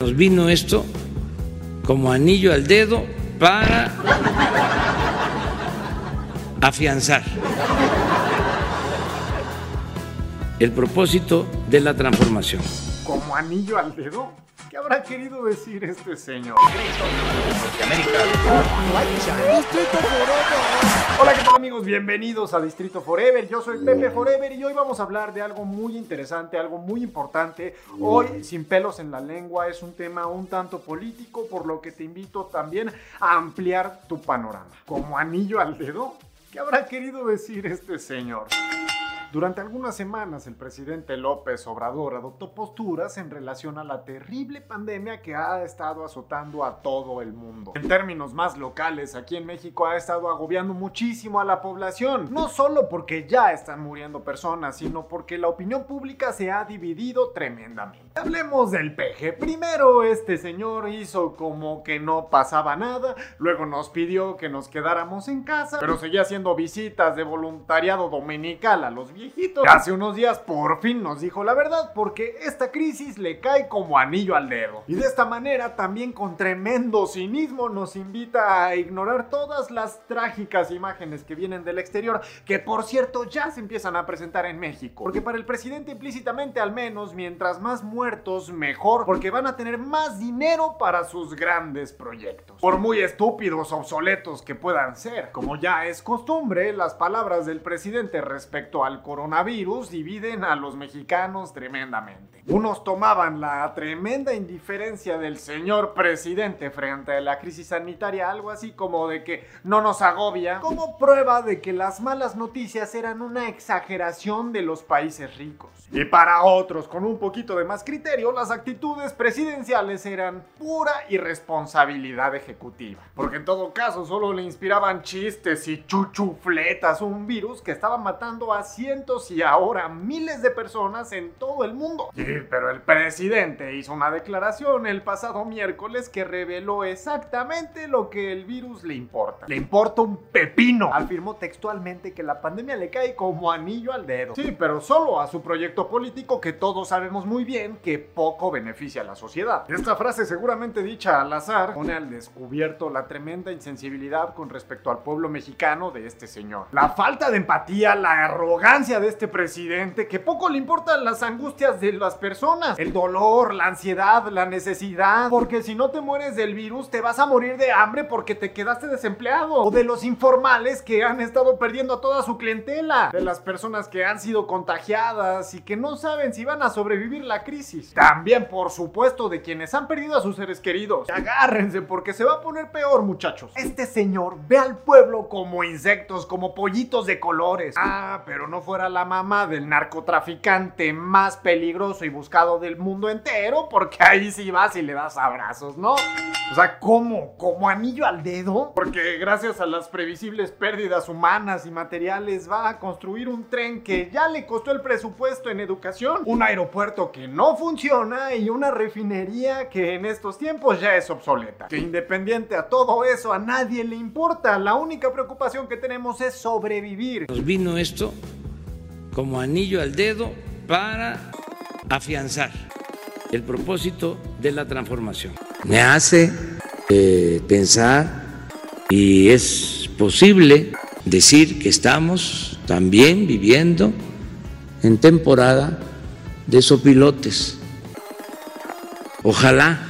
Nos vino esto como anillo al dedo para afianzar el propósito de la transformación. ¿Como anillo al dedo? ¿Qué habrá querido decir este señor? Hola, ¿qué tal amigos? Bienvenidos a Distrito Forever. Yo soy Pepe Forever y hoy vamos a hablar de algo muy interesante, algo muy importante. Hoy, sin pelos en la lengua, es un tema un tanto político, por lo que te invito también a ampliar tu panorama. ¿Como anillo al dedo? ¿Qué habrá querido decir este señor? Durante algunas semanas el presidente López Obrador adoptó posturas en relación a la terrible pandemia que ha estado azotando a todo el mundo. En términos más locales, aquí en México ha estado agobiando muchísimo a la población, no solo porque ya están muriendo personas, sino porque la opinión pública se ha dividido tremendamente. Hablemos del peje. Primero este señor hizo como que no pasaba nada, luego nos pidió que nos quedáramos en casa, pero seguía haciendo visitas de voluntariado dominical a los Hace unos días por fin nos dijo la verdad porque esta crisis le cae como anillo al dedo. Y de esta manera también con tremendo cinismo nos invita a ignorar todas las trágicas imágenes que vienen del exterior, que por cierto ya se empiezan a presentar en México. Porque para el presidente implícitamente al menos, mientras más muertos mejor, porque van a tener más dinero para sus grandes proyectos. Por muy estúpidos, obsoletos que puedan ser. Como ya es costumbre, las palabras del presidente respecto al coronavirus dividen a los mexicanos tremendamente. Unos tomaban la tremenda indiferencia del señor presidente frente a la crisis sanitaria, algo así como de que no nos agobia, como prueba de que las malas noticias eran una exageración de los países ricos. Y para otros, con un poquito de más criterio, las actitudes presidenciales eran pura irresponsabilidad ejecutiva. Porque en todo caso solo le inspiraban chistes y chuchufletas, un virus que estaba matando a cientos y ahora miles de personas en todo el mundo. Sí, pero el presidente hizo una declaración el pasado miércoles que reveló exactamente lo que el virus le importa. Le importa un pepino. Afirmó textualmente que la pandemia le cae como anillo al dedo. Sí, pero solo a su proyecto político que todos sabemos muy bien que poco beneficia a la sociedad. Esta frase seguramente dicha al azar pone al descubierto la tremenda insensibilidad con respecto al pueblo mexicano de este señor. La falta de empatía, la arrogancia de este presidente que poco le importan las angustias de las personas, el dolor, la ansiedad, la necesidad, porque si no te mueres del virus te vas a morir de hambre porque te quedaste desempleado, o de los informales que han estado perdiendo a toda su clientela, de las personas que han sido contagiadas y que no saben si van a sobrevivir la crisis. También, por supuesto, de quienes han perdido a sus seres queridos. Agárrense porque se va a poner peor, muchachos. Este señor ve al pueblo como insectos, como pollitos de colores. Ah, pero no fuera la mamá del narcotraficante más peligroso y buscado del mundo entero, porque ahí sí vas y le das abrazos, ¿no? O sea, ¿cómo? ¿Como anillo al dedo? Porque gracias a las previsibles pérdidas humanas y materiales va a construir un tren que ya le costó el presupuesto en educación, un aeropuerto que no funciona y una refinería que en estos tiempos ya es obsoleta. Que independiente a todo eso, a nadie le importa. La única preocupación que tenemos es sobrevivir. Nos vino esto como anillo al dedo para afianzar el propósito de la transformación. Me hace eh, pensar y es posible decir que estamos también viviendo en temporada de sopilotes. Ojalá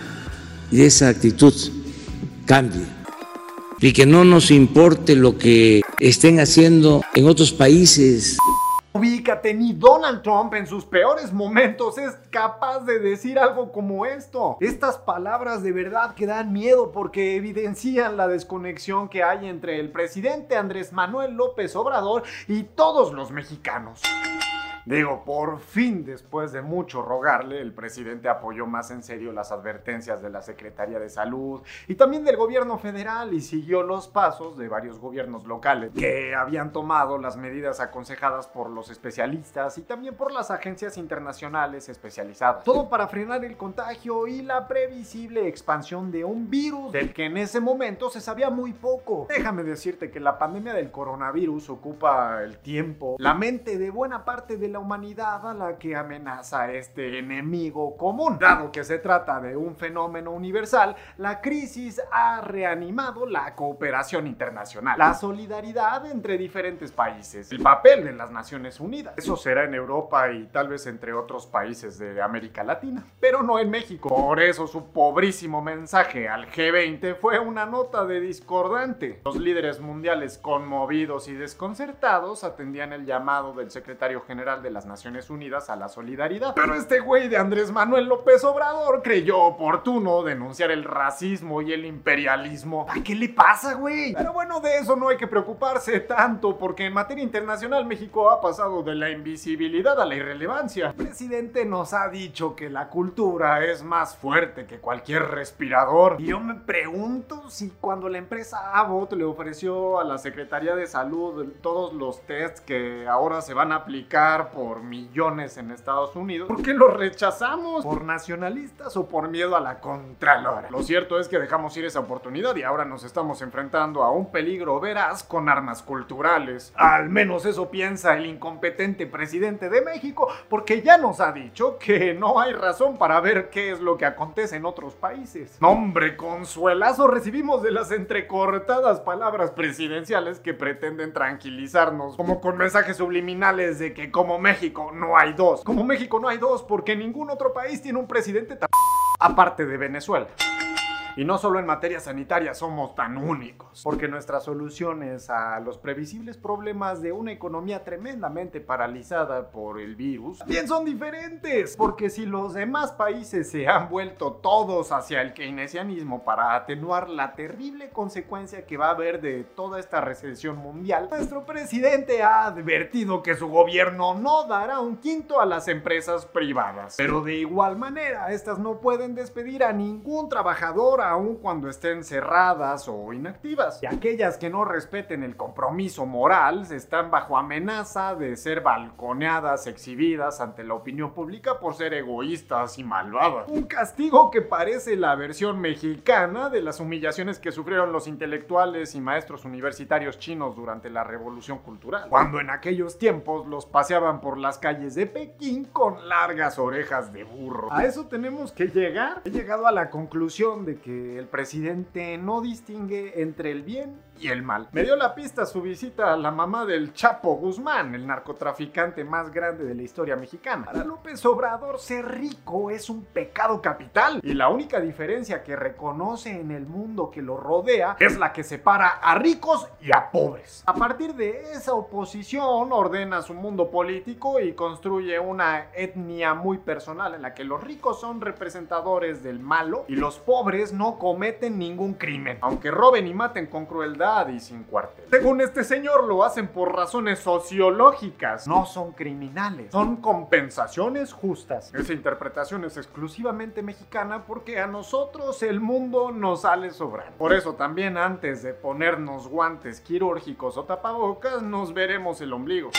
y esa actitud cambie y que no nos importe lo que estén haciendo en otros países. Ni Donald Trump en sus peores momentos es capaz de decir algo como esto. Estas palabras de verdad que dan miedo porque evidencian la desconexión que hay entre el presidente Andrés Manuel López Obrador y todos los mexicanos. Digo, por fin, después de mucho rogarle, el presidente apoyó más en serio las advertencias de la Secretaría de Salud y también del gobierno federal y siguió los pasos de varios gobiernos locales que habían tomado las medidas aconsejadas por los especialistas y también por las agencias internacionales especializadas. Todo para frenar el contagio y la previsible expansión de un virus del que en ese momento se sabía muy poco. Déjame decirte que la pandemia del coronavirus ocupa el tiempo, la mente de buena parte de la la humanidad a la que amenaza este enemigo común. Dado que se trata de un fenómeno universal, la crisis ha reanimado la cooperación internacional, la solidaridad entre diferentes países, el papel de las Naciones Unidas. Eso será en Europa y tal vez entre otros países de América Latina, pero no en México. Por eso su pobrísimo mensaje al G20 fue una nota de discordante. Los líderes mundiales conmovidos y desconcertados atendían el llamado del secretario general de las Naciones Unidas a la solidaridad. Pero este güey de Andrés Manuel López Obrador creyó oportuno denunciar el racismo y el imperialismo. ¿A qué le pasa, güey? Pero bueno, de eso no hay que preocuparse tanto, porque en materia internacional México ha pasado de la invisibilidad a la irrelevancia. El presidente nos ha dicho que la cultura es más fuerte que cualquier respirador. Y yo me pregunto si cuando la empresa Abbott le ofreció a la Secretaría de Salud todos los tests que ahora se van a aplicar por millones en Estados Unidos, ¿por qué los rechazamos? ¿Por nacionalistas o por miedo a la Contralora? Lo cierto es que dejamos ir esa oportunidad y ahora nos estamos enfrentando a un peligro veraz con armas culturales. Al menos eso piensa el incompetente presidente de México, porque ya nos ha dicho que no hay razón para ver qué es lo que acontece en otros países. Nombre consuelazo recibimos de las entrecortadas palabras presidenciales que pretenden tranquilizarnos, como con mensajes subliminales de que como México no hay dos. Como México no hay dos porque ningún otro país tiene un presidente tan... aparte de Venezuela. Y no solo en materia sanitaria somos tan únicos, porque nuestras soluciones a los previsibles problemas de una economía tremendamente paralizada por el virus también son diferentes. Porque si los demás países se han vuelto todos hacia el keynesianismo para atenuar la terrible consecuencia que va a haber de toda esta recesión mundial, nuestro presidente ha advertido que su gobierno no dará un quinto a las empresas privadas. Pero de igual manera, estas no pueden despedir a ningún trabajador aun cuando estén cerradas o inactivas. Y aquellas que no respeten el compromiso moral están bajo amenaza de ser balconeadas, exhibidas ante la opinión pública por ser egoístas y malvadas. Un castigo que parece la versión mexicana de las humillaciones que sufrieron los intelectuales y maestros universitarios chinos durante la revolución cultural. Cuando en aquellos tiempos los paseaban por las calles de Pekín con largas orejas de burro. A eso tenemos que llegar. He llegado a la conclusión de que el presidente no distingue entre el bien y el mal. Me dio la pista su visita a la mamá del Chapo Guzmán, el narcotraficante más grande de la historia mexicana. Para López Obrador, ser rico es un pecado capital y la única diferencia que reconoce en el mundo que lo rodea es la que separa a ricos y a pobres. A partir de esa oposición, ordena su mundo político y construye una etnia muy personal en la que los ricos son representadores del malo y los pobres no cometen ningún crimen, aunque roben y maten con crueldad y sin cuartel. Según este señor, lo hacen por razones sociológicas, no son criminales, son compensaciones justas. Esa interpretación es exclusivamente mexicana porque a nosotros el mundo nos sale sobrando. Por eso también antes de ponernos guantes quirúrgicos o tapabocas, nos veremos el ombligo.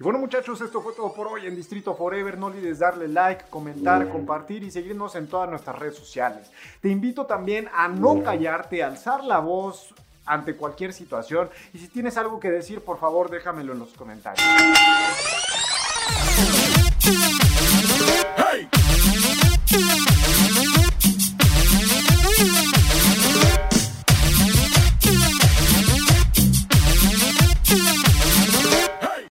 Y bueno muchachos, esto fue todo por hoy en Distrito Forever. No olvides darle like, comentar, compartir y seguirnos en todas nuestras redes sociales. Te invito también a no callarte, a alzar la voz ante cualquier situación. Y si tienes algo que decir, por favor déjamelo en los comentarios.